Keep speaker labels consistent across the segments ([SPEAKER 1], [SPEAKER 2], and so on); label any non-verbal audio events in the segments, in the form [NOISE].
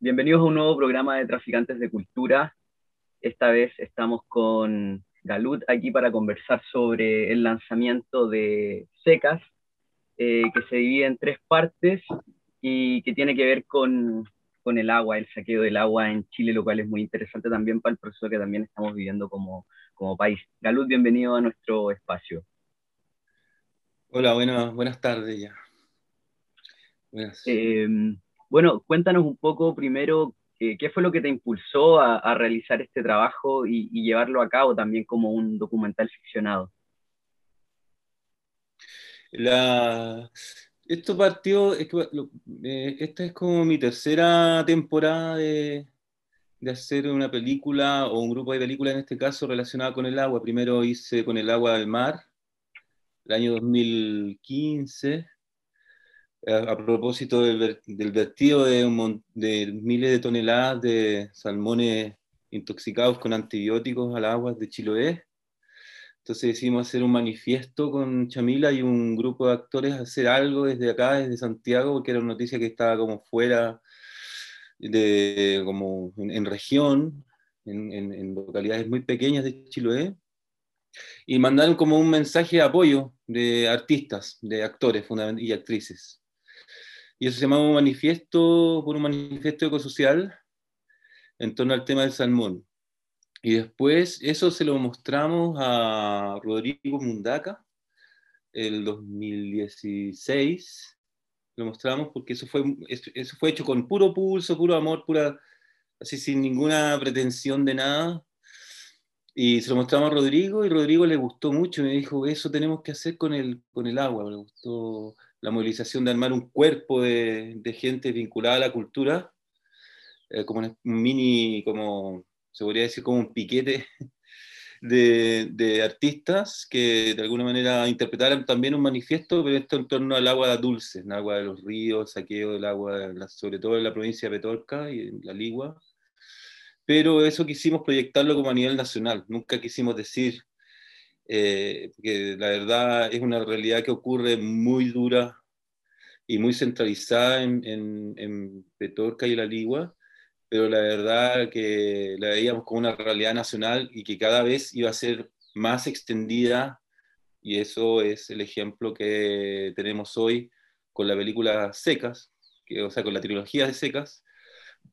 [SPEAKER 1] Bienvenidos a un nuevo programa de Traficantes de Cultura. Esta vez estamos con Galut aquí para conversar sobre el lanzamiento de Secas, eh, que se divide en tres partes y que tiene que ver con, con, el agua, el saqueo del agua en Chile, lo cual es muy interesante también para el proceso que también estamos viviendo como, como país. Galut, bienvenido a nuestro espacio.
[SPEAKER 2] Hola, buenas, buenas tardes ya.
[SPEAKER 1] Buenas. Eh, bueno, cuéntanos un poco primero eh, qué fue lo que te impulsó a, realizar este trabajo y, llevarlo a cabo también como un documental ficcionado.
[SPEAKER 2] esto partió, eh, esta es como mi tercera temporada de, hacer una película o un grupo de películas en este caso relacionada con el agua. Primero hice con el agua del mar, el año 2015 a, propósito del, vertido de, de, miles de toneladas de salmones intoxicados con antibióticos al agua de Chiloé. Entonces decidimos hacer un manifiesto con Chamila y un grupo de actores, hacer algo desde acá, desde Santiago, porque era una noticia que estaba como fuera, de, como en, región, en, en, localidades muy pequeñas de Chiloé, y mandaron como un mensaje de apoyo de artistas, de actores y actrices y eso se llamaba un manifiesto, por un manifiesto ecosocial en torno al tema del salmón. Y después eso se lo mostramos a Rodrigo Mundaca el 2016. Lo mostramos porque eso fue, eso fue hecho con puro pulso, puro amor, pura, así sin ninguna pretensión de nada. Y se lo mostramos a Rodrigo y Rodrigo le gustó mucho. Me dijo, eso tenemos que hacer con el, con el agua. Le gustó la movilización de armar un cuerpo de, gente vinculada a la cultura, eh, como un mini, como se podría decir, como un piquete [LAUGHS] de, artistas que de alguna manera interpretaran también un manifiesto, pero esto en torno al agua dulce, el agua de los ríos, saqueo del agua, sobre todo en la provincia de Petorca y en la Ligua. Pero eso quisimos proyectarlo como a nivel nacional, nunca quisimos decir eh, que la verdad es una realidad que ocurre muy dura y muy centralizada en, en, Petorca y La Ligua, pero la verdad que la veíamos como una realidad nacional y que cada vez iba a ser más extendida y eso es el ejemplo que tenemos hoy con la película Secas, que, o sea, con la trilogía de Secas,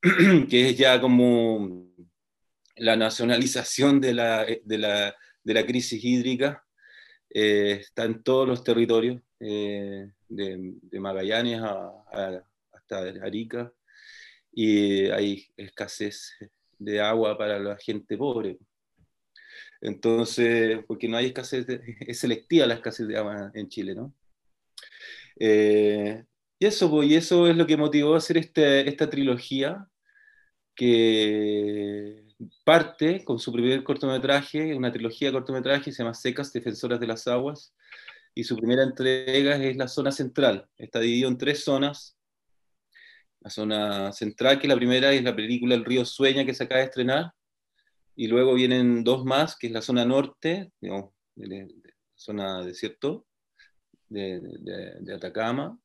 [SPEAKER 2] [CLEARS THROAT] que es ya como la nacionalización de la, de la de la crisis hídrica eh, está en todos los territorios, eh, de, Magallanes hasta Arica, y hay escasez de agua para la gente pobre. Entonces, porque no hay escasez, [LAUGHS] es selectiva la escasez de agua en Chile, ¿no? Eh, y, eso, pues, y eso es lo que motivó hacer este, esta trilogía, que parte con su primer cortometraje, una trilogía de cortometrajes, se llama Secas, Defensoras de las Aguas, y su primera entrega es la zona central. Está dividido en tres zonas. La zona central, que la primera es la película El río Sueña, que se acaba de estrenar, y luego vienen dos más, que es la zona norte, zona desierto, de, de, Atacama,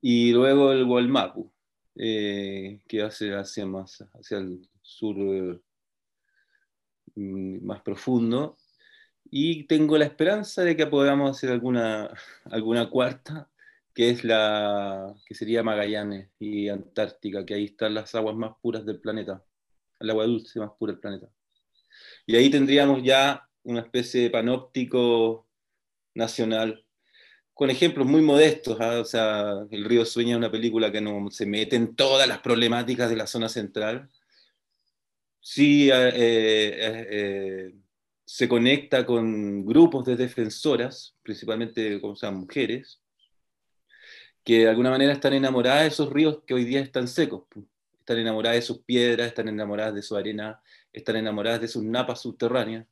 [SPEAKER 2] y luego el Gualmapu, eh, que hace hacia más hacia el sur eh, mm, más profundo. Y tengo la esperanza de que podamos hacer alguna, [LAUGHS] alguna cuarta, que es la que sería Magallanes y Antártica, que ahí están las aguas más puras del planeta, el agua dulce más pura del planeta. Y ahí tendríamos ya una especie de panóptico nacional con ejemplos muy modestos. ¿ah? O sea, El río Sueña es una película que no se mete en todas las problemáticas de la zona central, sí eh, eh, eh, se conecta con grupos de defensoras, principalmente como sean mujeres, que de alguna manera están enamoradas de esos ríos que hoy día están secos. Están enamoradas de sus piedras, están enamoradas de su arena, están enamoradas de sus napas subterráneas,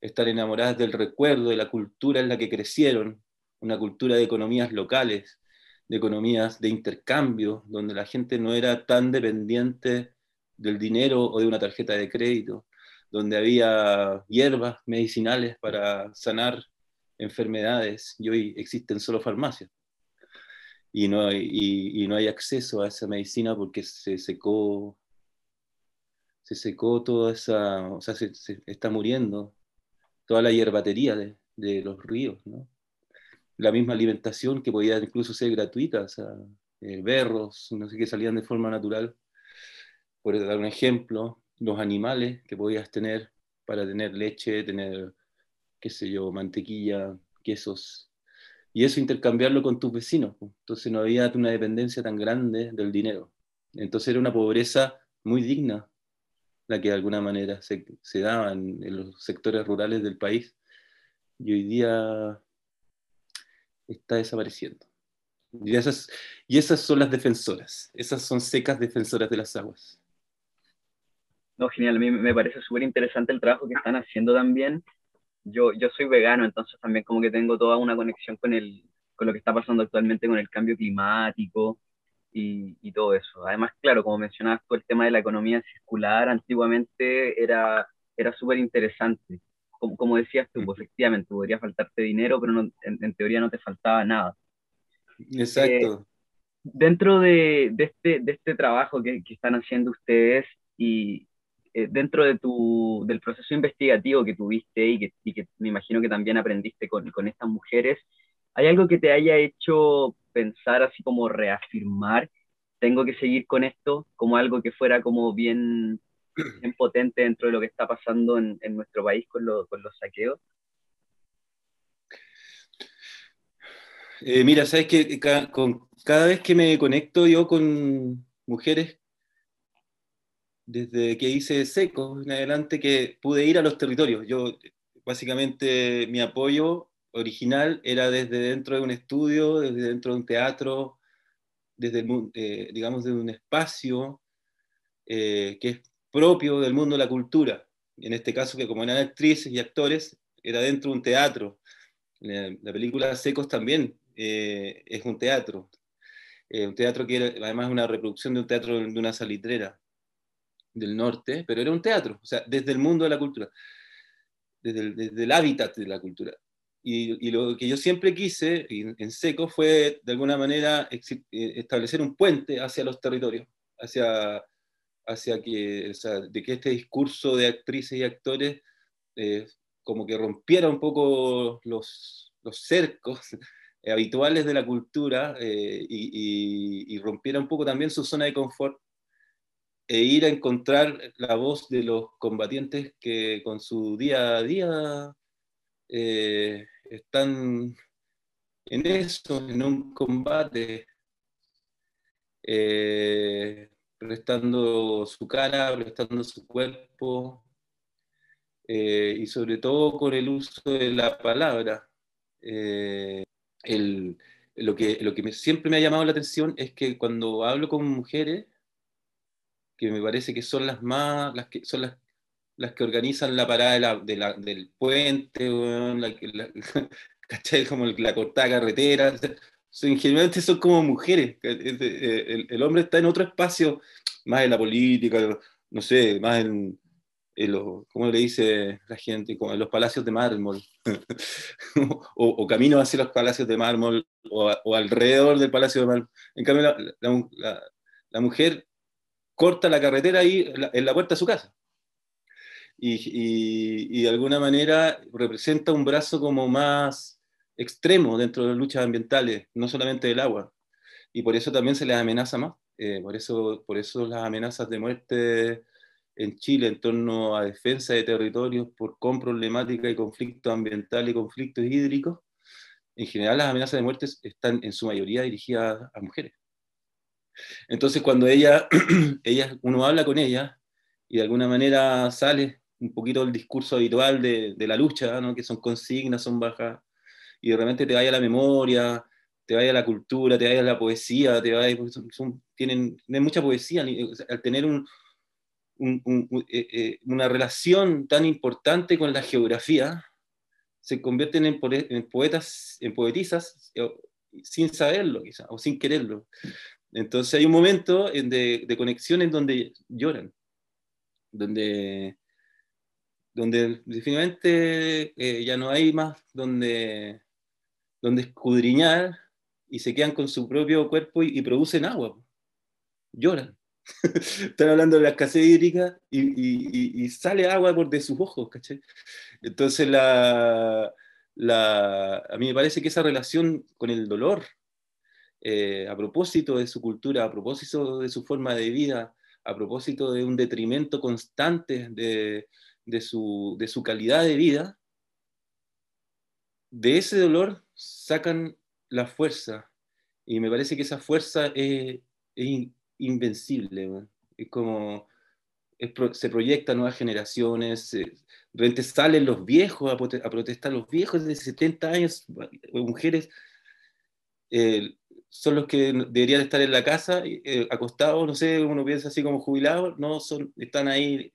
[SPEAKER 2] están enamoradas del recuerdo, de la cultura en la que crecieron, una cultura de economías locales, de economías de intercambio, donde la gente no era tan dependiente del dinero o de una tarjeta de crédito, donde había hierbas medicinales para sanar enfermedades y hoy existen solo farmacias. y no, hay, y, no hay acceso a esa medicina porque se secó, se secó toda esa, o sea, se, está muriendo toda la hierbatería de, los ríos, ¿no? La misma alimentación que podía incluso ser gratuita, o sea, eh, berros, no sé qué, salían de forma natural, por dar un ejemplo, los animales que podías tener para tener leche, tener, qué sé yo, mantequilla, quesos, y eso intercambiarlo con tus vecinos. Entonces no había una dependencia tan grande del dinero. Entonces era una pobreza muy digna la que de alguna manera se, se daba en, los sectores rurales del país y hoy día está desapareciendo. Y esas, y esas son las defensoras, esas son secas defensoras de las aguas.
[SPEAKER 1] No, genial, a mí me parece súper interesante el trabajo que están haciendo también yo, yo soy vegano, entonces también como que tengo toda una conexión con, el, con lo que está pasando actualmente con el cambio climático y, y todo eso. Además, claro, como mencionabas tú, el tema de la economía circular antiguamente era, era súper interesante. Como, como, decías tú, pues, efectivamente, podría faltarte dinero, pero no, en, teoría no te faltaba nada.
[SPEAKER 2] Exacto.
[SPEAKER 1] Eh, dentro de, de, este, de este trabajo que, que están haciendo ustedes y, eh, dentro de tu, del proceso investigativo que tuviste y que, me imagino que también aprendiste con, con, estas mujeres, ¿hay algo que te haya hecho pensar así como reafirmar, tengo que seguir con esto, como algo que fuera como bien, potente dentro de lo que está pasando en, nuestro país con, lo, con los saqueos?
[SPEAKER 2] Eh, mira, sabes que con, cada vez que me conecto yo con mujeres desde que hice seco en adelante que pude ir a los territorios. Yo, básicamente, mi apoyo original era desde dentro de un estudio, desde dentro de un teatro, desde, eh, digamos, de un espacio eh, que es propio del mundo de la cultura. En este caso, que como eran actrices y actores, era dentro de un teatro. La, película Secos también eh, es un teatro. un teatro que además es una reproducción de un teatro de una salitrera del norte, pero era un teatro, o sea, desde el mundo de la cultura, desde el, desde el hábitat de la cultura. Y, y, lo que yo siempre quise en, Seco fue, de alguna manera, eh, establecer un puente hacia los territorios, hacia, hacia que, o sea, de que este discurso de actrices y actores eh, como que rompiera un poco los, los cercos [LAUGHS] habituales de la cultura eh, y, y, rompiera un poco también su zona de confort e ir a encontrar la voz de los combatientes que con su día a día eh, están en eso, en un combate, eh, prestando su cara, prestando su cuerpo, eh, y sobre todo con el uso de la palabra. que, lo que siempre me ha llamado la atención es que cuando hablo con mujeres, que me parece que son las más, las que son las, las que organizan la parada de la, del puente, la, [LAUGHS] ¿cachai? Como la cortada carretera. Son, generalmente son como mujeres. El, el, hombre está en otro espacio, más en la política, no sé, más en, en los, ¿cómo le dice la gente? Como en los palacios de mármol, [LAUGHS] o, o, camino hacia los palacios de mármol, o, o alrededor del palacio de mármol. En cambio, la, la, la mujer corta la carretera ahí en la puerta de su casa. Y, de alguna manera representa un brazo como más extremo dentro de las luchas ambientales, no solamente del agua. Y por eso también se les amenaza más. Eh, por, eso, por eso las amenazas de muerte en Chile en torno a defensa de territorios por con problemática y conflicto ambiental y conflictos hídricos, en general las amenazas de muerte están en su mayoría dirigidas a mujeres. Entonces cuando ella, [CLEARS THROAT] ella, uno habla con ella y de alguna manera sale un poquito del discurso habitual de, de la lucha, ¿no? que son consignas, son bajas, y de repente te vaya la memoria, te vaya la cultura, te vaya la poesía, te vaya, son, tienen, tienen, mucha poesía, al tener un, un, un, eh, eh, una relación tan importante con la geografía, se convierten en, en poetas, en poetisas, eh, sin saberlo quizá, o sin quererlo. Entonces hay un momento de, conexión en donde lloran, donde, donde definitivamente eh, ya no hay más donde, donde escudriñar y se quedan con su propio cuerpo y, producen agua. Lloran. [LAUGHS] Están hablando de la escasez hídrica y, sale agua por de sus ojos, ¿cachai? Entonces, la, la, a mí me parece que esa relación con el dolor, eh, a propósito de su cultura, a propósito de su forma de vida, a propósito de un detrimento constante de, de, su, de su calidad de vida, de ese dolor sacan la fuerza. Y me parece que esa fuerza es, invencible. Es como se proyecta a nuevas generaciones. realmente salen los viejos a, protestar, los viejos de 70 años, mujeres. Eh, son los que deberían estar en la casa, eh, acostados, no sé, uno piensa así como jubilados, no, son, están ahí,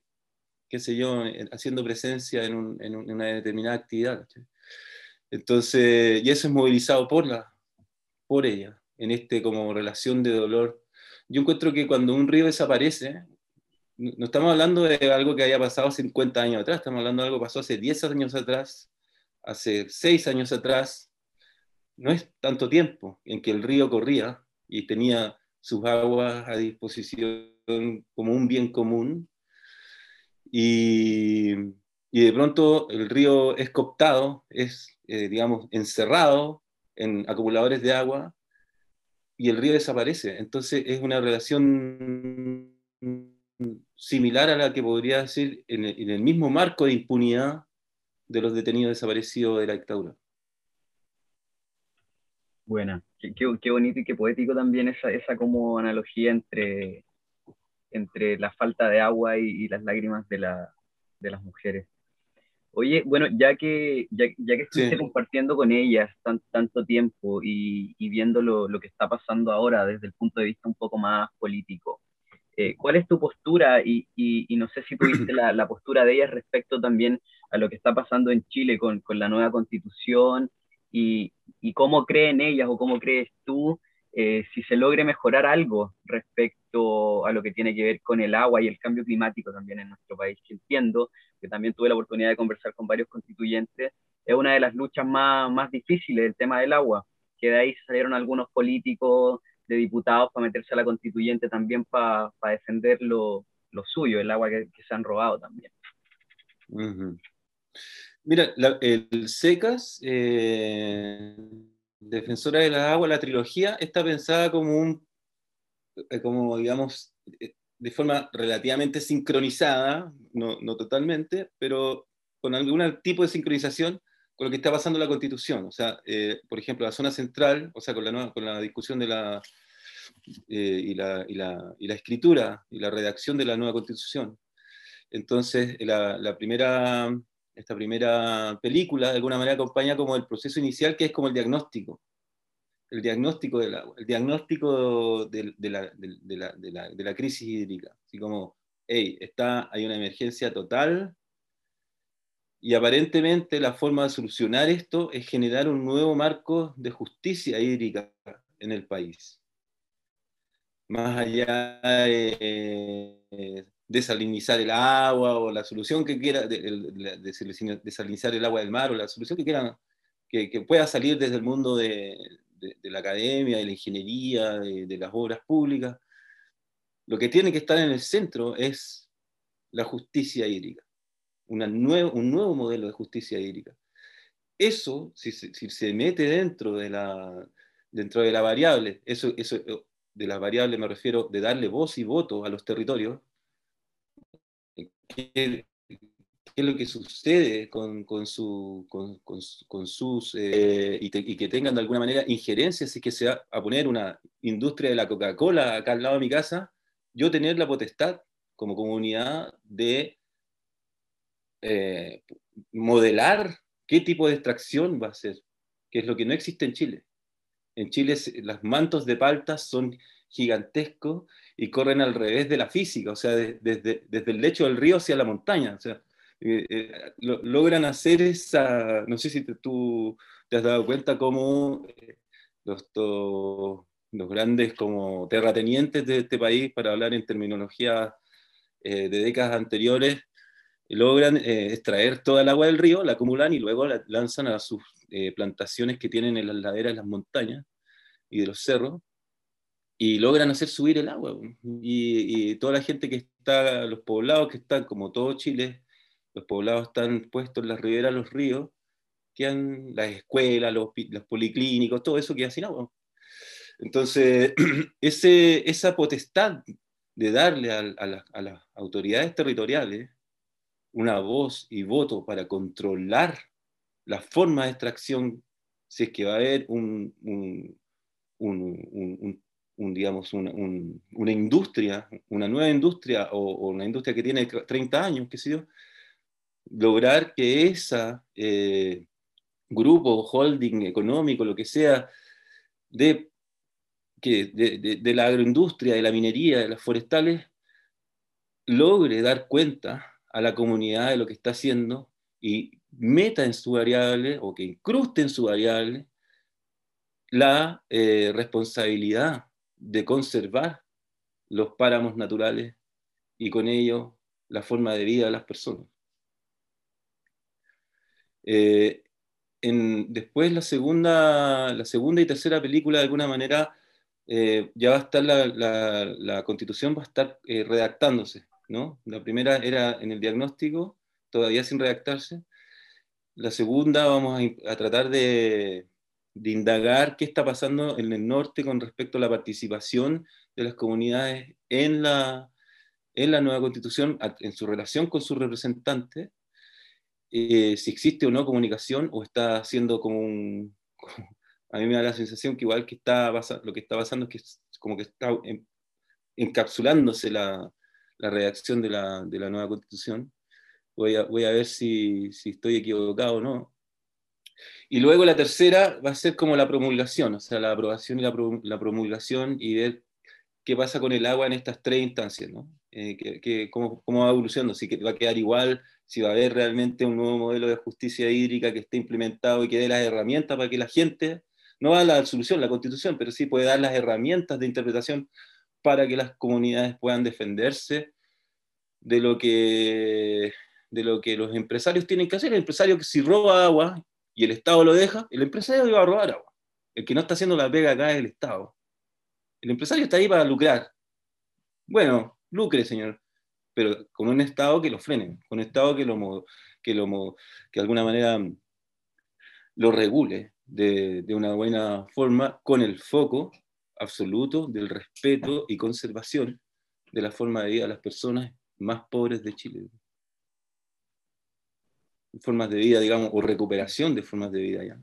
[SPEAKER 2] qué sé yo, haciendo presencia en, una determinada actividad. Entonces, y eso es movilizado por, la, por ella, en este como relación de dolor. Yo encuentro que cuando un río desaparece, no estamos hablando de algo que haya pasado 50 años atrás, estamos hablando de algo que pasó hace 10 años atrás, hace 6 años atrás, no es tanto tiempo en que el río corría y tenía sus aguas a disposición como un bien común, y, de pronto el río es cooptado, es eh, digamos, encerrado en acumuladores de agua y el río desaparece. Entonces es una relación similar a la que podría decir en el, mismo marco de impunidad de los detenidos desaparecidos de la dictadura.
[SPEAKER 1] Buena, qué, bonito y qué poético también esa, esa como analogía entre, entre la falta de agua y, las lágrimas de, la, de las mujeres. Oye, bueno, ya que, ya, que estuviste compartiendo con ellas tanto tiempo y, viendo lo, que está pasando ahora desde el punto de vista un poco más político, eh, ¿cuál es tu postura? Y, no sé si tuviste la, la, postura de ellas respecto también a lo que está pasando en Chile con, la nueva constitución y, cómo creen ellas o cómo crees tú eh, si se logre mejorar algo respecto a lo que tiene que ver con el agua y el cambio climático también en nuestro país, que entiendo que también tuve la oportunidad de conversar con varios constituyentes, es una de las luchas más, más difíciles del tema del agua, que de ahí salieron algunos políticos de diputados para meterse a la constituyente también para defender lo, lo, suyo, el agua que, se han robado también.
[SPEAKER 2] Mira, el SECAS, eh, Defensora de la Agua, la trilogía, está pensada como un, eh, como digamos, eh, de forma relativamente sincronizada, no, no, totalmente, pero con algún tipo de sincronización con lo que está pasando en la Constitución. O sea, eh, por ejemplo, la zona central, o sea, con la, nueva, con la discusión de la, eh, y, la, y, la, y, la, escritura y la redacción de la nueva Constitución. Entonces, la, la, primera, esta primera película, de alguna manera, acompaña como el proceso inicial, que es como el diagnóstico el diagnóstico del agua, el diagnóstico de, la, de, la, crisis hídrica. Así como, hey, está, hay una emergencia total y aparentemente la forma de solucionar esto es generar un nuevo marco de justicia hídrica en el país. Más allá de desalinizar el agua o la solución que quiera, de, desalinizar el agua del mar o la solución que quieran, que pueda salir desde el mundo de, la academia, de la ingeniería, de, las obras públicas, lo que tiene que estar en el centro es la justicia hídrica, una un nuevo modelo de justicia hídrica. Eso, si, se mete dentro de la, dentro de la variable, eso, eso, de la variable me refiero de darle voz y voto a los territorios, qué es lo que sucede con, con, su, con, con sus, eh, y, que tengan de alguna manera injerencias, si que se va a poner una industria de la Coca-Cola acá al lado de mi casa, yo tener la potestad como comunidad de eh, modelar qué tipo de extracción va a ser, que es lo que no existe en Chile. En Chile los mantos de paltas son gigantescos y corren al revés de la física, o sea, desde, desde el lecho del río hacia la montaña. O sea, eh, eh, logran hacer esa, no sé si tú te has dado cuenta cómo eh, los, los grandes como terratenientes de este país, para hablar en terminología de décadas anteriores, logran extraer toda el agua del río, la acumulan y luego la lanzan a sus plantaciones que tienen en las laderas de las montañas. y de los cerros, y logran hacer subir el agua. Y, toda la gente que está, los poblados que están, como todo Chile, los poblados están puestos en las riberas, los ríos, quedan las escuelas, los, los policlínicos, todo eso queda sin agua. Entonces, [CLEARS THROAT] ese, esa potestad de darle a, a las autoridades territoriales una voz y voto para controlar la forma de extracción, si es que va a haber un, un, una, industria, una nueva industria o, una industria que tiene 30 años, qué sé yo, lograr que ese eh, grupo, holding económico, lo que sea, de la agroindustria, de la minería, de las forestales, logre dar cuenta a la comunidad de lo que está haciendo y meta en su variable o que incruste en su variable la eh, responsabilidad de conservar los páramos naturales y con ello la forma de vida de las personas. Eh, después la segunda, la segunda y tercera película de alguna manera eh, ya va a estar la, la, constitución va a estar redactándose la primera era en el diagnóstico, todavía sin redactarse. La segunda vamos a, tratar de, indagar qué está pasando en el norte con respecto a la participación de las comunidades en la, en la nueva constitución, en su relación con sus representantes, eh, si existe o no comunicación o está siendo como un... [LAUGHS] A mí me da la sensación que igual que está lo que está pasando es que como que está encapsulándose la, la redacción de la, de la nueva constitución. Voy a, voy a ver si, si, estoy equivocado o no. Y luego la tercera va a ser como la promulgación, o sea, la aprobación y la, la promulgación y ver qué pasa con el agua en estas tres instancias, ¿no? Eh, que, cómo, cómo, va evolucionando, si va a quedar igual, si va a haber realmente un nuevo modelo de justicia hídrica que esté implementado y que dé las herramientas para que la gente, no va a la solución, la constitución, pero sí puede dar las herramientas de interpretación para que las comunidades puedan defenderse de lo que, de lo que los empresarios tienen que hacer. El empresario que si roba agua y el Estado lo deja, el empresario va a robar agua. El que no está haciendo la pega acá es el Estado. El empresario está ahí para lucrar. Bueno, lucre, señor, pero con un Estado que lo frene, con un Estado que, lo, que, lo, que de alguna manera lo regule de, de una buena forma, con el foco absoluto del respeto y conservación de la forma de vida de las personas más pobres de Chile. Formas de vida, digamos, o recuperación de formas de vida ya.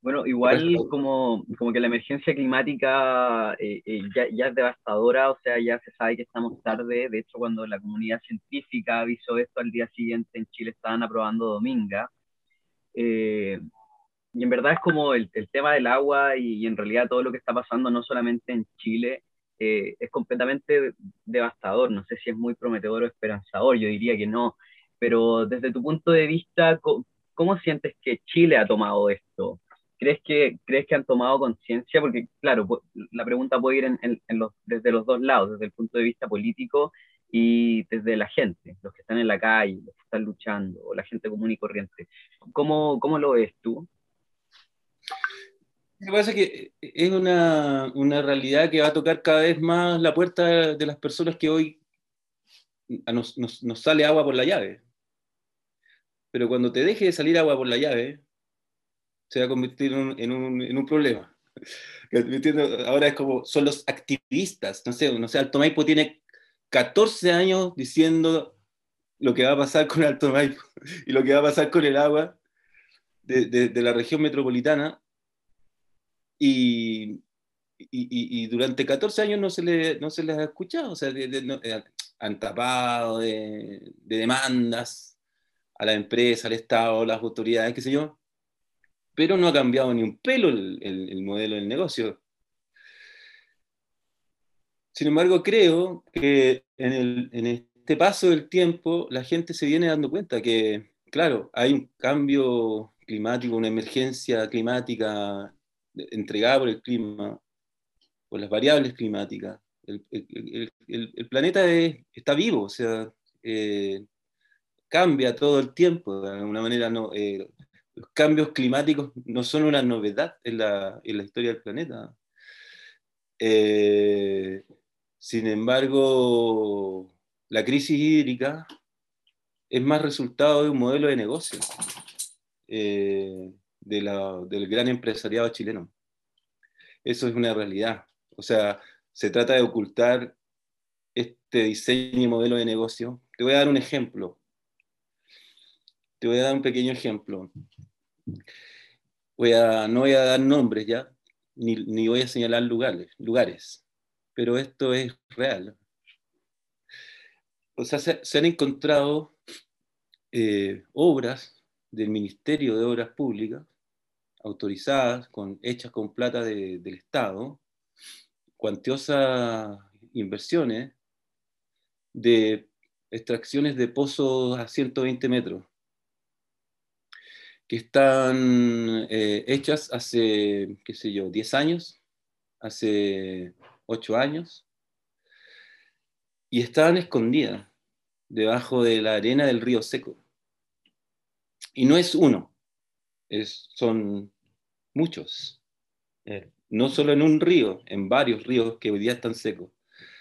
[SPEAKER 1] Bueno, igual como, como que la emergencia climática eh, eh, ya, ya, es devastadora, o sea, ya se sabe que estamos tarde. De hecho, cuando la comunidad científica avisó esto al día siguiente en Chile estaban aprobando Dominga. Eh, y en verdad es como el, el tema del agua y, en realidad todo lo que está pasando no solamente en Chile es completamente devastador. No sé si es muy prometedor o esperanzador, yo diría que no. Pero desde tu punto de vista, ¿cómo, sientes que Chile ha tomado esto? ¿Crees que, ¿Crees que han tomado conciencia? Porque, claro, la pregunta puede ir en, en, los, desde los dos lados, desde el punto de vista político y desde la gente, los que están en la calle, los que están luchando, o la gente común y corriente. ¿Cómo, cómo lo ves tú?
[SPEAKER 2] Lo que pasa es que es una, una, realidad que va a tocar cada vez más la puerta de las personas que hoy nos, nos, nos, sale agua por la llave. Pero cuando te deje de salir agua por la llave, se va a convertir en un, en un, en un problema. [LAUGHS] Ahora es como, son los activistas, no sé, no sé, Alto Maipo tiene 14 años diciendo lo que va a pasar con Alto Maipo [LAUGHS] y lo que va a pasar con el agua de, de, de la región metropolitana. Y, y, y, durante 14 años no se, le, no se les ha escuchado, o sea, eh, han tapado de, demandas a la empresa, al Estado, las autoridades, qué sé yo, pero no ha cambiado ni un pelo el, el, modelo del negocio. Sin embargo, creo que en, el, en, este paso del tiempo la gente se viene dando cuenta que, claro, hay un cambio climático, una emergencia climática entregada por el clima, por las variables climáticas. El, el, el, planeta está vivo, o sea, eh, cambia todo el tiempo, de alguna manera no, eh, los cambios climáticos no son una novedad en la, en historia del planeta. Eh, sin embargo, la crisis hídrica es más resultado de un modelo de negocio eh, del gran empresariado chileno. Eso es una realidad. O sea, se trata de ocultar este diseño y modelo de negocio. Te voy a dar un ejemplo. Te voy a dar un pequeño ejemplo. No voy a dar nombres ya, ni, ni voy a señalar lugares, lugares, pero esto es real. O sea, se, han encontrado eh, obras del Ministerio de Obras Públicas, autorizadas, con, hechas con plata del Estado, cuantiosas inversiones de extracciones de pozos a 120 metros, que están eh, hechas hace, qué sé yo, 10 años, hace 8 años, y estaban escondidas debajo de la arena del río seco. Y no es uno, es, son muchos. Eh, no solo en un río, en varios ríos que hoy día están secos.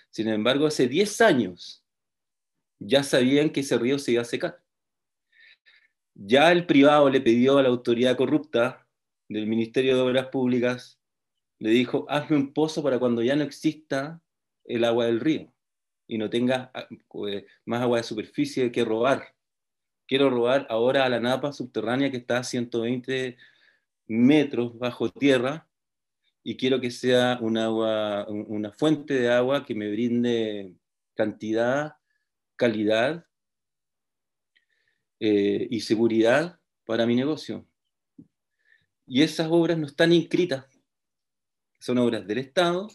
[SPEAKER 2] Sin embargo, hace 10 años ya sabían que ese río se iba a secar. Ya el privado le pidió a la autoridad corrupta del Ministerio de Obras Públicas, le dijo, hazme un pozo para cuando ya no exista el agua del río y no tenga ah, pues, más agua de superficie que robar. Quiero robar ahora a la napa subterránea que está a 120 metros bajo tierra y quiero que sea una fuente de agua que me brinde cantidad, calidad eh, y seguridad para mi negocio. Y esas obras no están inscritas, son obras del Estado,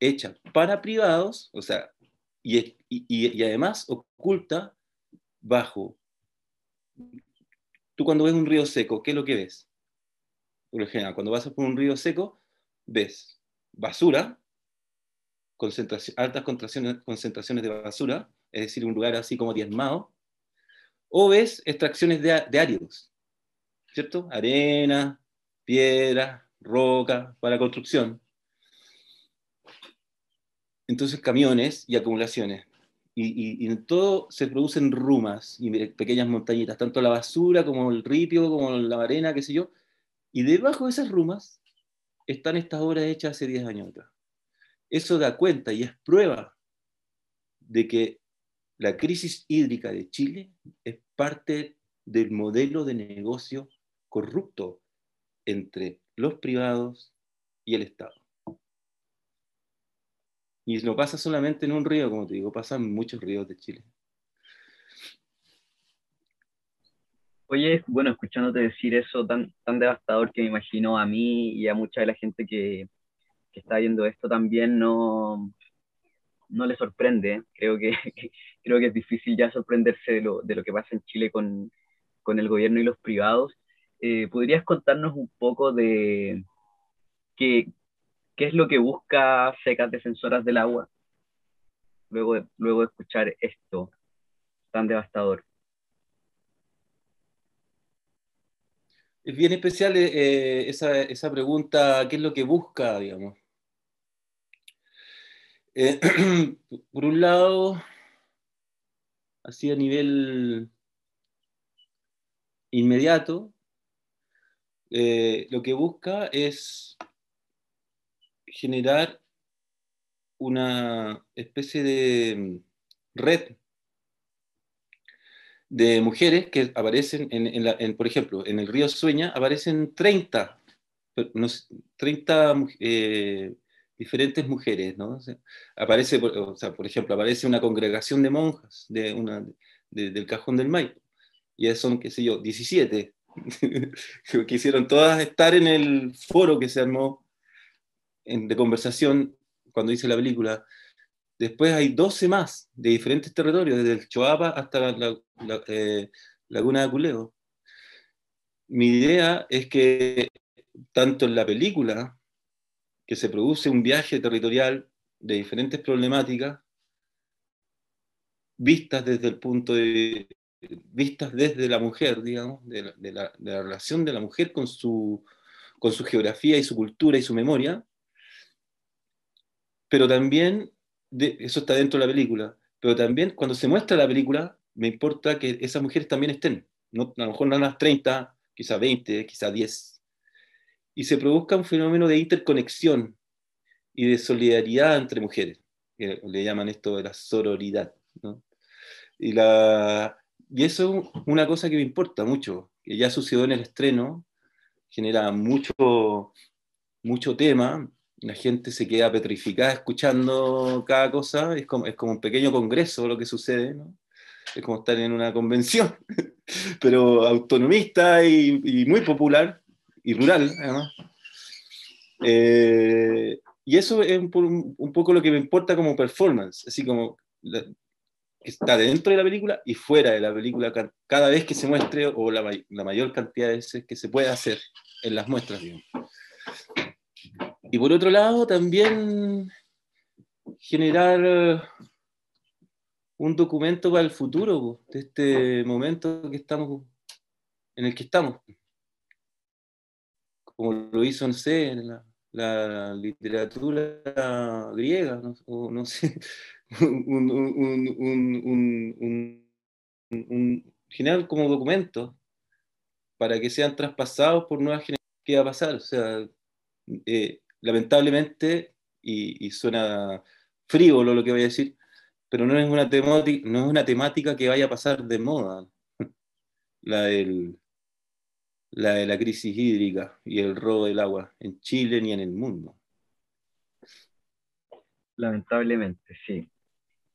[SPEAKER 2] hechas para privados, o sea, y, además oculta bajo. Tú cuando ves un río seco, ¿qué es lo que ves? Por lo general, cuando vas por un río seco, ves basura, altas concentraciones de basura, es decir, un lugar así como diezmado, o ves extracciones de, de áridos, ¿cierto? Arena, piedra, roca para construcción entonces camiones y acumulaciones. Y, en todo se producen rumas y pequeñas montañitas, tanto la basura como el ripio, como la arena, qué sé yo. Y debajo de esas rumas están estas obras hechas hace 10 años atrás. Eso da cuenta y es prueba de que la crisis hídrica de Chile es parte del modelo de negocio corrupto entre los privados y el Estado. Y no pasa solamente en un río, como te digo, pasa en muchos ríos de Chile.
[SPEAKER 1] Oye, bueno, escuchándote decir eso tan, tan devastador que me imagino a mí y a mucha de la gente que, que está viendo esto también no, no le sorprende. Creo [LAUGHS] que, creo que es difícil ya sorprenderse de lo, de lo que pasa en Chile con, con el gobierno y los privados. Eh, ¿Podrías contarnos un poco de qué, ¿Qué es lo que busca Secas Defensoras del Agua? Luego de, luego escuchar esto tan devastador.
[SPEAKER 2] Es bien especial eh, eh, esa, esa, pregunta, ¿qué es lo que busca, digamos? Eh, [CLEARS THROAT] por un lado, así a nivel inmediato, lo que busca es generar una especie de mm, red de mujeres que aparecen, en, por ejemplo, en el río Sueña aparecen 30, 30 eh, diferentes mujeres, ¿no? aparece, o sea, por ejemplo, aparece una congregación de monjas de una, del Cajón del Maipo, y son, qué sé yo, 17, que [LAUGHS] quisieron todas estar en el foro que se armó de conversación cuando hice la película. Después hay 12 más de diferentes territorios, desde el Choapa hasta la, eh, Laguna de Culeo. Mi idea es que tanto en la película, que se produce un viaje territorial de diferentes problemáticas, vistas desde el punto de, vistas desde la mujer, digamos, de la, relación de la mujer con su, con su geografía y su cultura y su memoria, pero también, eso está dentro de la película, pero también cuando se muestra la película, me importa que esas mujeres también estén, no, a lo mejor no las 30, quizás 20, quizás 10, y se produzca un fenómeno de interconexión y de solidaridad entre mujeres, que le llaman esto de la sororidad. Y, la, y eso es una cosa que me importa mucho, que ya sucedió en el estreno, genera mucho, mucho tema, la gente se queda petrificada escuchando cada cosa, es como, es como un pequeño congreso lo que sucede, ¿no? es como estar en una convención, [LAUGHS] pero autonomista y, muy popular y rural, además. Eh, y eso es un, poco lo que me importa como performance, así como que está dentro de la película y fuera de la película cada vez que se muestre o la, mayor cantidad de veces que se puede hacer en las muestras. Y por otro lado, también generar un documento para el futuro de este momento que estamos, en el que estamos. Como lo hizo, no sé, en la, literatura griega, no, o, no sé, [LAUGHS] un, general como documento para que sean traspasados por nuevas generaciones. ¿Qué va a pasar? O sea, eh, lamentablemente, y, suena frívolo lo que voy a decir, pero no es una temática, no es una temática que vaya a pasar de moda, [LAUGHS] la, del, la de la crisis hídrica y el robo del agua en Chile ni en el mundo.
[SPEAKER 1] Lamentablemente, sí.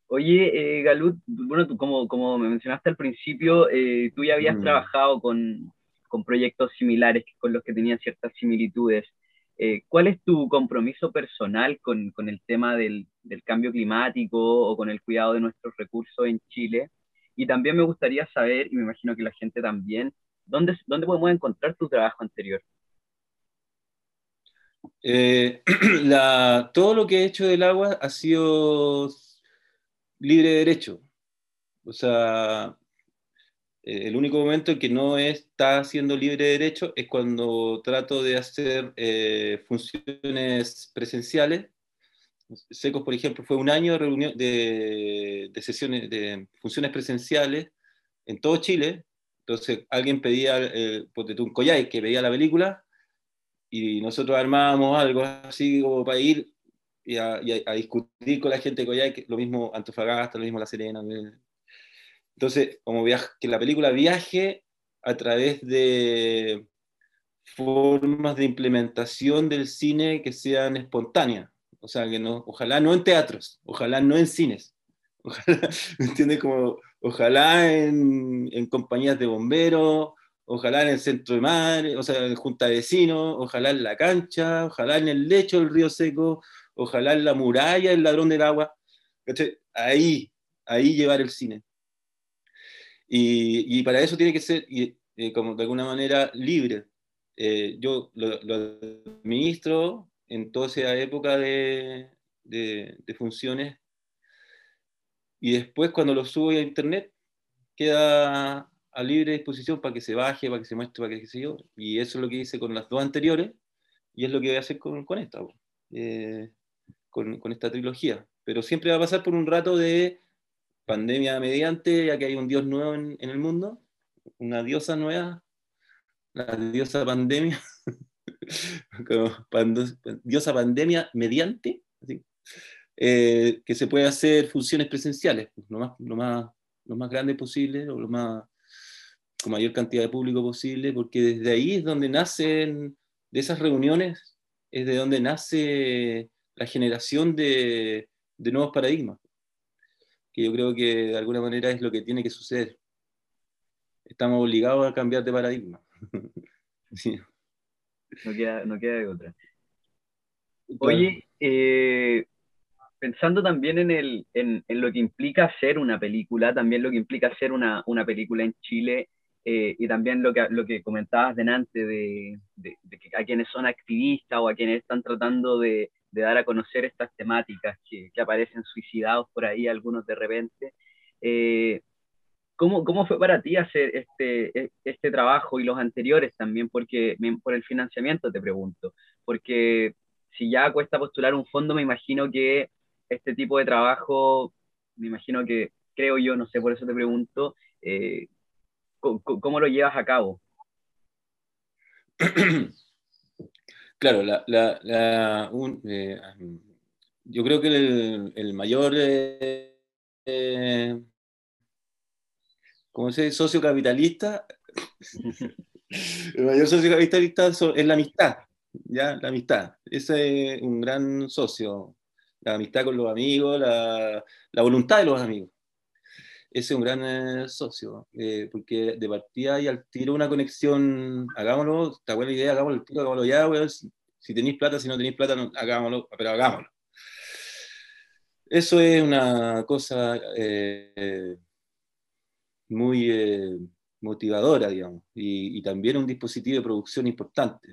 [SPEAKER 1] Oye, eh, Galut, bueno, tú como, como me mencionaste al principio, eh, tú ya habías mm. trabajado con, con, proyectos similares con los que tenían ciertas similitudes. Eh, ¿Cuál es tu compromiso personal con, con el tema del, del, cambio climático o con el cuidado de nuestros recursos en Chile? Y también me gustaría saber, y me imagino que la gente también, ¿dónde, dónde podemos encontrar tu trabajo anterior?
[SPEAKER 2] Eh, [CLEARS THROAT] todo lo que he hecho del agua ha sido libre de derecho. O sea, eh, el único momento en que no está siendo libre de derecho es cuando trato de hacer eh, funciones presenciales. Secos, por ejemplo, fue un año de, reunión, de, sesiones, de funciones presenciales en todo Chile. Entonces, alguien pedía, eh, un collay que pedía la película y nosotros armábamos algo así como para ir y a, discutir con la gente de Coyhaique, lo mismo Antofagasta, lo mismo La Serena, entonces, como que la película viaje a través de formas de implementación del cine que sean espontáneas. O sea, que no, ojalá no en teatros, ojalá no en cines. Ojalá, [LAUGHS] ¿me entiendes? Como, ojalá en, en, compañías de bomberos, ojalá en el centro de mar, o sea, en junta de vecinos, ojalá en la cancha, ojalá en el lecho del río seco, ojalá en la muralla, el ladrón del agua. Ahí, ahí llevar el cine. Y, para eso tiene que ser, eh, como de alguna manera, libre. Eh, yo lo, administro en toda esa época de, de, funciones y después cuando lo subo a internet queda a libre disposición para que se baje, para que se muestre, para que sé yo. Y eso es lo que hice con las dos anteriores y es lo que voy a hacer con, con esta, eh, con, con, esta trilogía. Pero siempre va a pasar por un rato de pandemia mediante, ya que hay un dios nuevo en, el mundo, una diosa nueva, la diosa pandemia, [LAUGHS] diosa pandemia mediante, eh, que se puede hacer funciones presenciales, pues, lo, más, lo, más, lo más grande posible, o lo más, con mayor cantidad de público posible, porque desde ahí es donde nacen, de esas reuniones, es de donde nace la generación de, de nuevos paradigmas que yo creo que de alguna manera es lo que tiene que suceder. Estamos obligados a cambiar de paradigma. [LAUGHS]
[SPEAKER 1] no, queda, de otra. Oye, eh, pensando también en, el, en, lo que implica hacer una película, también lo que implica hacer una, una película en Chile, eh, y también lo que, lo que comentabas delante de, de, de, que a quienes son activistas o a quienes están tratando de, de dar a conocer estas temáticas que, que aparecen suicidados por ahí, algunos de repente. Eh, ¿cómo, ¿cómo fue para ti hacer este, e, este trabajo y los anteriores también? Porque por el financiamiento te pregunto, porque si ya cuesta postular un fondo, me imagino que este tipo de trabajo, me imagino que, creo yo, no sé, por eso te pregunto, eh, ¿cómo, lo llevas a cabo? [CLEARS THROAT]
[SPEAKER 2] Claro, la, eh, yo creo que el, mayor, eh, ¿cómo se? Socio capitalista, [LAUGHS] el mayor socio capitalista es la amistad, ¿ya? La amistad. Ese es un gran socio. La amistad con los amigos, la, la voluntad de los amigos. Ese es un gran eh, socio, eh, porque de partida hay al tiro una conexión, hagámoslo, está buena idea, hagámoslo el tiro, hagámoslo ya, si, tenéis plata, si no tenéis plata, hagámoslo, pero hagámoslo. Eso es una cosa eh, muy motivadora, digamos, y, también un dispositivo de producción importante.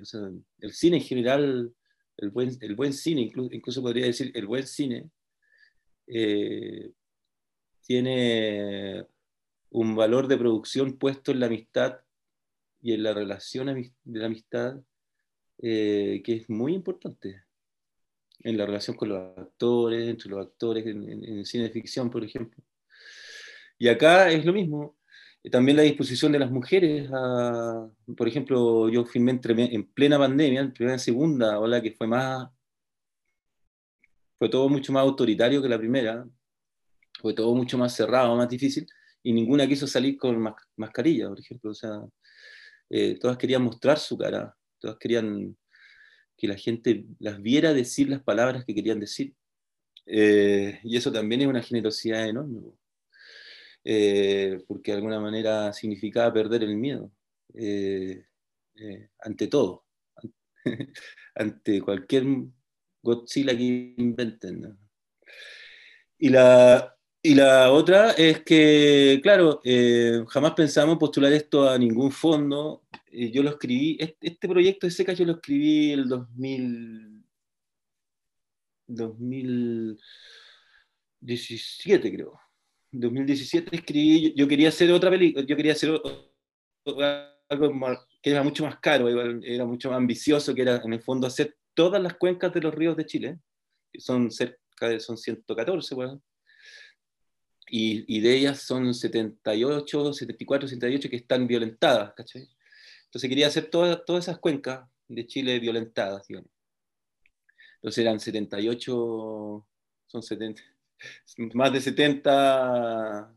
[SPEAKER 2] El cine en general, el buen, el buen cine, incluso, incluso podría decir el buen cine, eh, tiene un valor de producción puesto en la amistad y en la relación de la amistad eh, que es muy importante. En la relación con los actores, entre los actores, en, en el cine de ficción, por ejemplo. Y acá es lo mismo también la disposición de las mujeres, por ejemplo, yo filmé en, plena pandemia, en primera y segunda ola, que fue más, fue todo mucho más autoritario que la primera, fue todo mucho más cerrado, más difícil, y ninguna quiso salir con mascarilla, por ejemplo, o sea, eh, todas querían mostrar su cara, todas querían que la gente las viera decir las palabras que querían decir. Eh, y eso también es una generosidad enorme. Eh, porque de alguna manera significaba perder el miedo eh, eh, ante todo, ante [LAUGHS] cualquier Godzilla que inventen. Y, la, y la otra es que, claro, jamás pensamos postular esto a ningún fondo. yo lo escribí, este, proyecto de SECA yo lo escribí el 2000, 2017, creo 2017 escribí, yo quería hacer otra película, yo quería hacer algo que era mucho más caro, era mucho más ambicioso, que era en el fondo hacer todas las cuencas de los ríos de Chile, que son cerca de, son 114, bueno, y, y, de ellas son 78, 74, 78 que están violentadas, ¿cachai? Entonces quería hacer todas, todas esas cuencas de Chile violentadas, digamos. Entonces eran 78, son 70, más de 70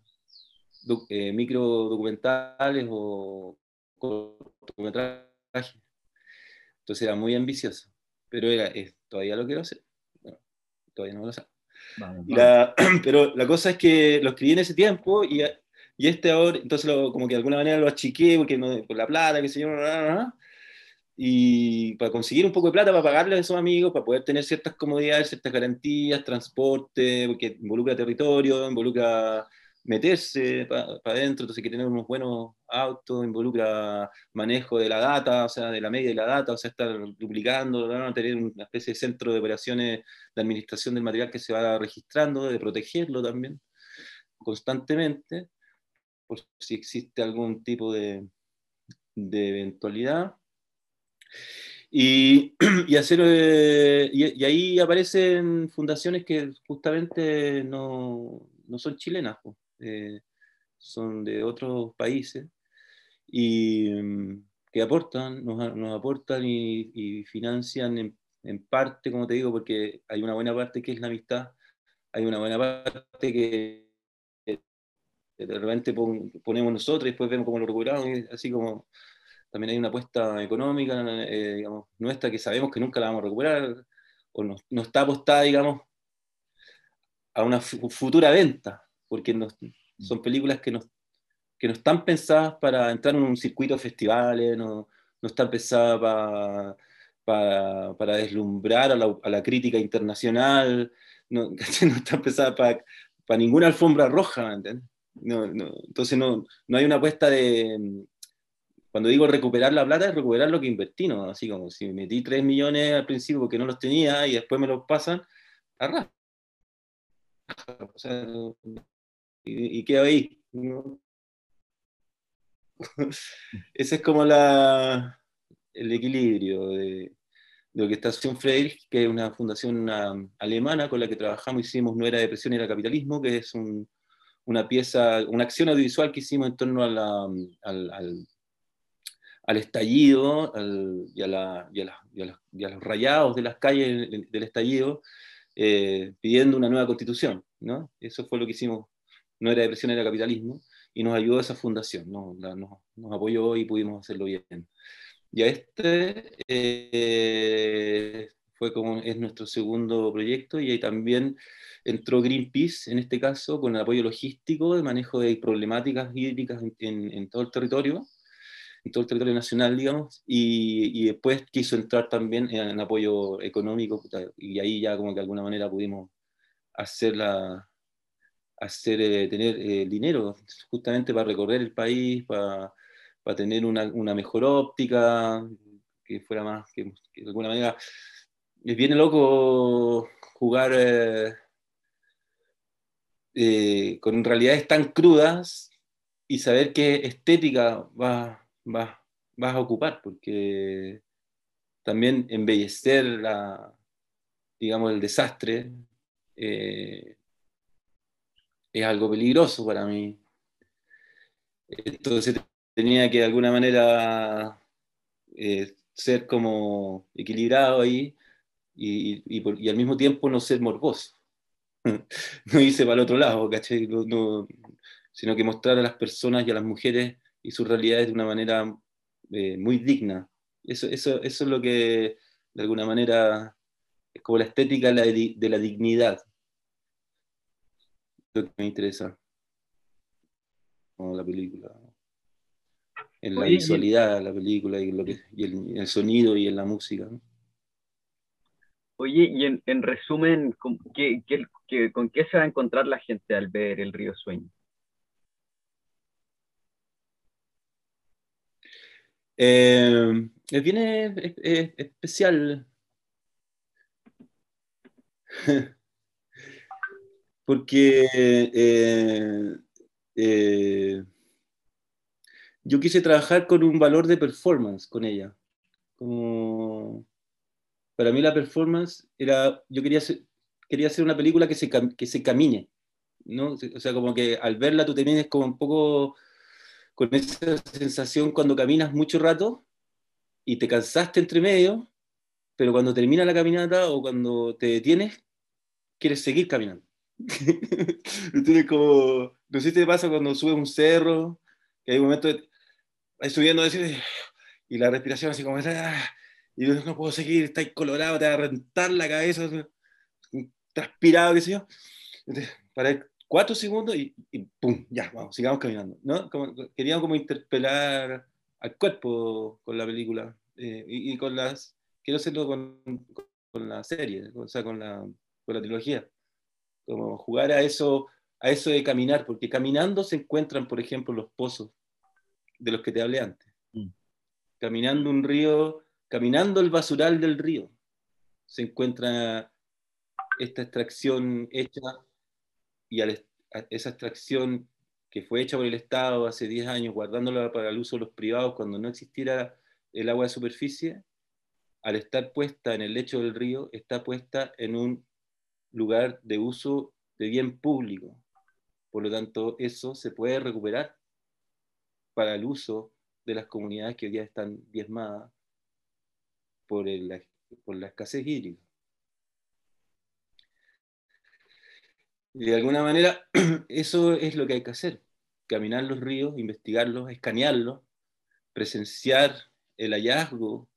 [SPEAKER 2] eh, micro documentales o cortometrajes. Entonces era muy ambicioso, pero era, todavía lo quiero hacer. todavía no lo sé. [CLEARS THROAT] pero la cosa es que lo escribí en ese tiempo y, y este ahora, entonces como que de alguna manera lo achiqué porque no, por la plata, que se yo, y para conseguir un poco de plata para pagarle a esos amigos, para poder tener ciertas comodidades, ciertas garantías, transporte, porque involucra territorio, involucra meterse para adentro, entonces hay que tener unos buenos autos, involucra manejo de la data, o sea, de la media de la data, o sea, estar duplicando, tener una especie de centro de operaciones de administración del material que se va registrando, de protegerlo también constantemente, por si existe algún tipo de, de eventualidad. Y, [CLEARS THROAT] y, hacer, eh, y, ahí aparecen fundaciones que justamente no, no son chilenas, eh, son de otros países y mm, que aportan, nos, nos aportan y, financian en, en, parte, como te digo, porque hay una buena parte que es la amistad, hay una buena parte que de repente ponemos nosotros y después vemos cómo lo recuperamos, así como también hay una apuesta económica, eh, digamos, nuestra que sabemos que nunca la vamos a recuperar, o no, está apostada, digamos, a una futura venta, porque son películas que no, que no están pensadas para entrar en un circuito de festivales, no, no están pensadas para, para, para deslumbrar a la, a la, crítica internacional, no, [LAUGHS] no están pensadas para, para ninguna alfombra roja, No, no, entonces no, no hay una apuesta de, cuando digo recuperar la plata, es recuperar lo que invertí, ¿no? Así como si metí 3 millones al principio porque no los tenía y después me los pasan, sea, y, y quedo ahí. [LAUGHS] Ese es como la, el equilibrio de, de Orquestación Friedrich, que es una fundación alemana con la que trabajamos, hicimos No era depresión, era capitalismo, que es una pieza, una acción audiovisual que hicimos en torno al, al, estallido y, a los rayados de las calles del estallido, eh, pidiendo una nueva constitución. ¿no? Eso fue lo que hicimos, No era depresión, era capitalismo, y nos ayudó esa fundación, ¿no? nos apoyó y pudimos hacerlo bien. Y a este eh, fue como, es nuestro segundo proyecto y ahí también entró Greenpeace, en este caso, con el apoyo logístico de manejo de problemáticas hídricas en, todo el territorio, en todo el territorio nacional, digamos, y, después quiso entrar también en, apoyo económico, y ahí ya como que de alguna manera pudimos hacer hacer, eh, tener eh, dinero justamente para recorrer el país, para para tener una, una, mejor óptica, que fuera más, que, de alguna manera, les viene loco jugar eh, eh, con realidades tan crudas y saber qué estética va, vas a ocupar, porque también embellecer la, digamos, el desastre eh, es algo peligroso para mí. Entonces tenía que de alguna manera eh, ser como equilibrado ahí y, al mismo tiempo no ser morboso. [LAUGHS] no hice para el otro lado, ¿cachai? sino que mostrar a las personas y a las mujeres y sus realidades de una manera eh, muy digna. Eso, eso, eso es lo que de alguna manera es como la estética de la dignidad. Lo que me interesa. Como la película en la visualidad la película y, lo que, el, sonido y en la música.
[SPEAKER 1] Oye, y en, resumen, ¿con qué, ¿con qué se va a encontrar la gente al ver el río Sueño?
[SPEAKER 2] Eh, bien especial. [LAUGHS] Porque eh, eh, yo quise trabajar con un valor de performance con ella. Como, para mí la performance era, yo quería hacer, quería hacer una película que se, que se camine, ¿no? O sea, como que al verla tú te vienes como un poco con esa sensación cuando caminas mucho rato y te cansaste entre medio, pero cuando termina la caminata o cuando te detienes, quieres seguir caminando. [LAUGHS] Entonces, como, no sé si te pasa cuando subes un cerro, que hay un momento de, subiendo y la respiración así como, ah, y no puedo seguir, está colorado, te va a rentar la cabeza, transpirado, qué sé yo. Entonces, cuatro segundos y, pum, ya, vamos, sigamos caminando. ¿no? Como, queríamos como interpelar al cuerpo con la película eh, y, con las, quiero hacerlo con, con la serie, o sea, con la, con la trilogía. Como jugar a eso, a eso de caminar, porque caminando se encuentran, por ejemplo, los pozos de los que te hablé antes. Mm. Caminando un río, caminando el basural del río, se encuentra esta extracción hecha y esa extracción que fue hecha por el Estado hace 10 años, guardándola para el uso de los privados cuando no existiera el agua de superficie, al estar puesta en el lecho del río, está puesta en un lugar de uso de bien público. Por lo tanto, eso se puede recuperar para el uso de las comunidades que hoy día están diezmadas por, el, por la escasez hídrica. De alguna manera, [CLEARS THROAT] eso es lo que hay que hacer, caminar los ríos, investigarlos, escanearlos, presenciar el hallazgo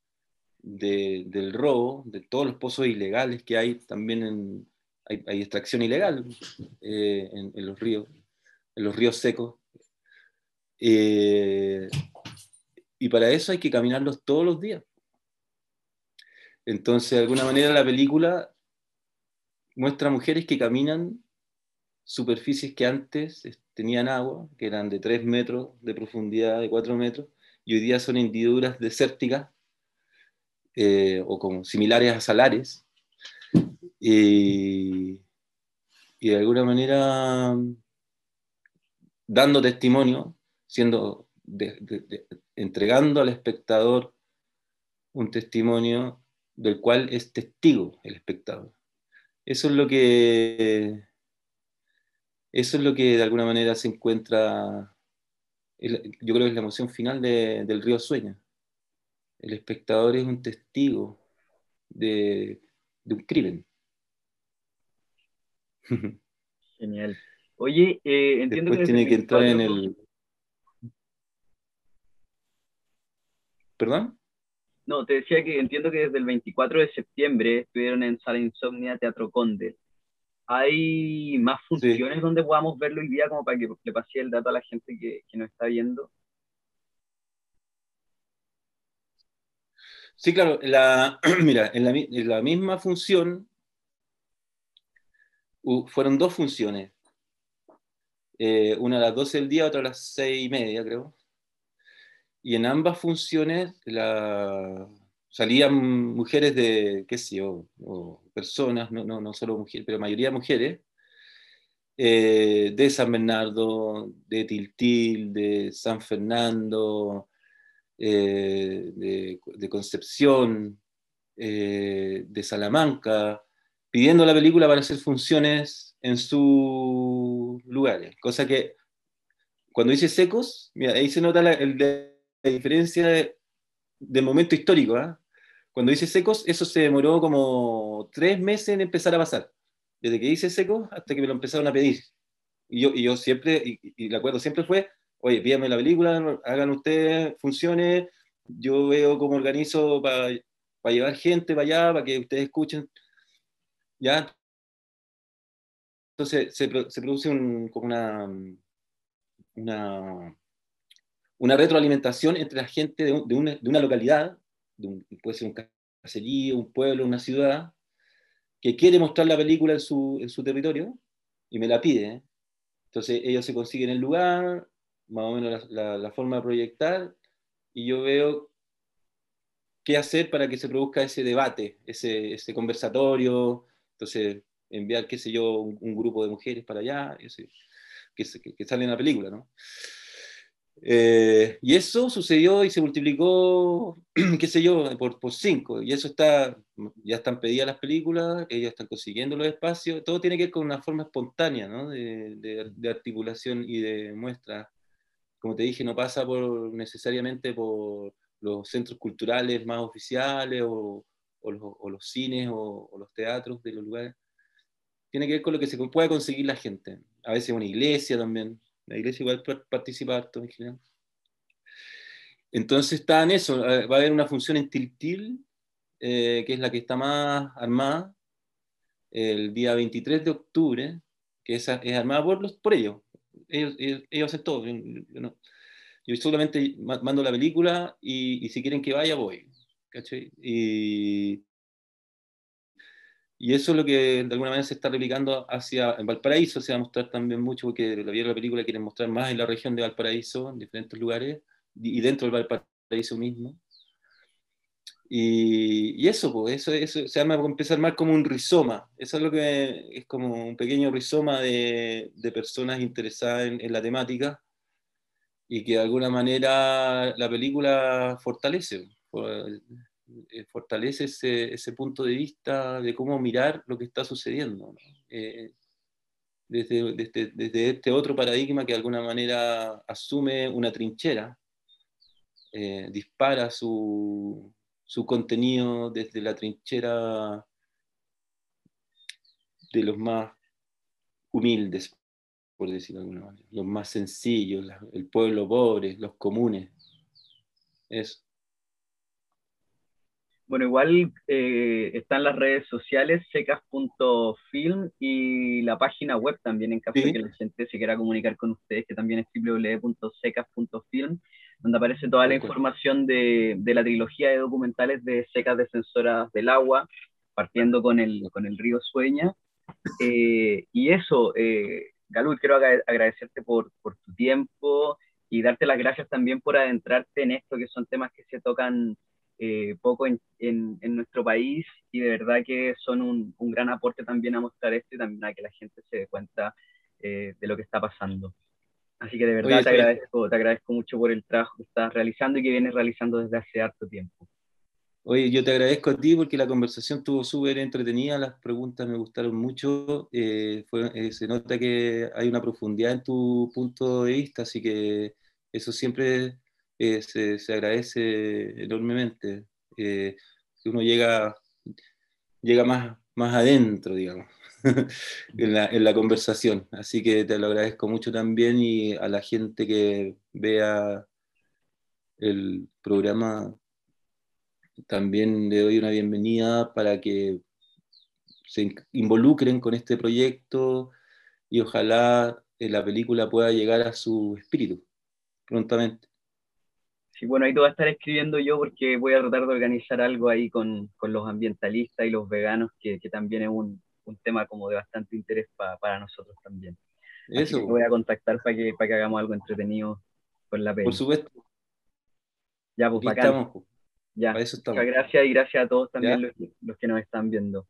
[SPEAKER 2] del robo, de todos los pozos ilegales que hay, también en, hay, extracción ilegal eh, en, los ríos, en los ríos secos, eh, y para eso hay que caminarlos todos los días. Entonces, de alguna manera, la película muestra mujeres que caminan superficies que antes tenían agua, que eran de 3 metros de profundidad, de 4 metros, y hoy día son hendiduras desérticas eh, o como similares a salares. y de alguna manera dando testimonio siendo entregando al espectador un testimonio del cual es testigo el espectador. Eso es lo que, eso es lo que de alguna manera se encuentra, yo creo que es la emoción final del río Sueña. El espectador es un testigo de, un crimen. [LAUGHS]
[SPEAKER 1] Genial. Oye, eh, entiendo
[SPEAKER 2] Después tiene que entrar en el... ¿Perdón?
[SPEAKER 1] No, te decía que entiendo que desde el 24 de septiembre estuvieron en Sala Insomnia Teatro Conde. ¿Hay más funciones donde podamos verlo hoy día como para que le pase el dato a la gente que, que nos está viendo?
[SPEAKER 2] Sí, claro. La, [CLEARS THROAT] mira, en la, misma función fueron dos funciones. Eh, una a las 12 del día, otra a las 6 y media, creo. Y en ambas funciones la, salían mujeres de, qué sé yo, o personas, no, no, no solo mujeres, pero mayoría mujeres, eh, de San Bernardo, de Tiltil, de San Fernando, eh, de, Concepción, eh, de Salamanca, pidiendo la película para hacer funciones en sus lugares. Cosa que cuando dice secos, mira, ahí se nota la, diferencia del momento histórico. ¿ah? Cuando dice secos, eso se demoró como tres meses en empezar a pasar. Desde que dice secos hasta que me lo empezaron a pedir. Y yo, y yo siempre, y, el acuerdo siempre fue, oye, pídame la película, hagan ustedes, funcione, yo veo cómo organizo para llevar gente para allá, para que ustedes escuchen. ¿Ya? Entonces se, produce como una, una, una, retroalimentación entre la gente de, una, localidad, puede ser un caserío, un pueblo, una ciudad, que quiere mostrar la película en su, en su territorio y me la pide. Entonces ellos se consiguen el lugar, más o menos la, forma de proyectar y yo veo qué hacer para que se produzca ese debate, ese, ese conversatorio, entonces enviar, qué sé yo, un, grupo de mujeres para allá, que, que, sale en la película, ¿no? Eh, y eso sucedió y se multiplicó, [CLEARS THROAT] qué sé yo, por, por, cinco. Y eso está, ya están pedidas las películas, ellos están consiguiendo los espacios. Todo tiene que ver con una forma espontánea ¿no? de, de, de, articulación y de muestra como te dije, no pasa por, necesariamente por los centros culturales más oficiales o, los, cines o, los teatros de los lugares. Tiene que ver con lo que se puede conseguir la gente. A veces una iglesia también. La iglesia igual participa harto en general. Entonces está en eso. Va a haber una función en Tiltil, eh, que es la que está más armada, el día 23 de octubre, que es, es armada por, los, por ellos, ellos, ellos, hacen todo. Yo, solamente mando la película y, si quieren que vaya, voy. Y, y eso es lo que de alguna manera se está replicando hacia en Valparaíso, se va a mostrar también mucho, porque la la película quieren mostrar más en la región de Valparaíso, en diferentes lugares, y dentro del Valparaíso mismo. Y, eso, pues, eso, eso se llama empezar más como un rizoma. Eso es lo que es como un pequeño rizoma de, personas interesadas en, la temática y que de alguna manera la película fortalece, eh, fortalece ese, ese punto de vista de cómo mirar lo que está sucediendo. Eh, desde, desde, desde, este otro paradigma que de alguna manera asume una trinchera, eh, dispara su, su contenido desde la trinchera de los más humildes, por decirlo de alguna manera, los más sencillos, el pueblo pobre, los comunes. Eso.
[SPEAKER 1] Bueno, igual eh, están las redes sociales secas.film y la página web también en caso de que la gente se quiera comunicar con ustedes, que también es www.secas.film donde aparece toda la información de, de, la trilogía de documentales de Secas Defensoras del Agua, partiendo con el, con el río Sueña. Eh, y eso, eh, Galud, quiero agradecerte por, por, tu tiempo y darte las gracias también por adentrarte en esto, que son temas que se tocan eh, poco en, en, en, nuestro país y de verdad que son un, un, gran aporte también a mostrar esto y también a que la gente se dé cuenta eh, de lo que está pasando. Así que de verdad te, agradezco, te agradezco mucho por el trabajo que estás realizando y que vienes realizando desde hace harto tiempo.
[SPEAKER 2] Oye, yo te agradezco a ti porque la conversación estuvo súper entretenida, las preguntas me gustaron mucho, eh, eh, se nota que hay una profundidad en tu punto de vista, así que eso siempre eh, se, agradece enormemente, que uno llega, llega más, más adentro, digamos, [LAUGHS] en, la, en la conversación. Así que te lo agradezco mucho también y a la gente que vea el programa también le doy una bienvenida para que se involucren con este proyecto y ojalá eh, la película pueda llegar a su espíritu prontamente.
[SPEAKER 1] Sí, bueno, ahí te voy a estar escribiendo yo porque voy a tratar de organizar algo ahí con, con los ambientalistas y los veganos, que, que también es un, un, tema como de bastante interés para nosotros también. Eso. voy a contactar para que, para que hagamos algo entretenido con la película.
[SPEAKER 2] Por supuesto.
[SPEAKER 1] Ya, pues, Estamos, pues. Ya, muchas gracias y gracias a todos también los, los, que nos están viendo.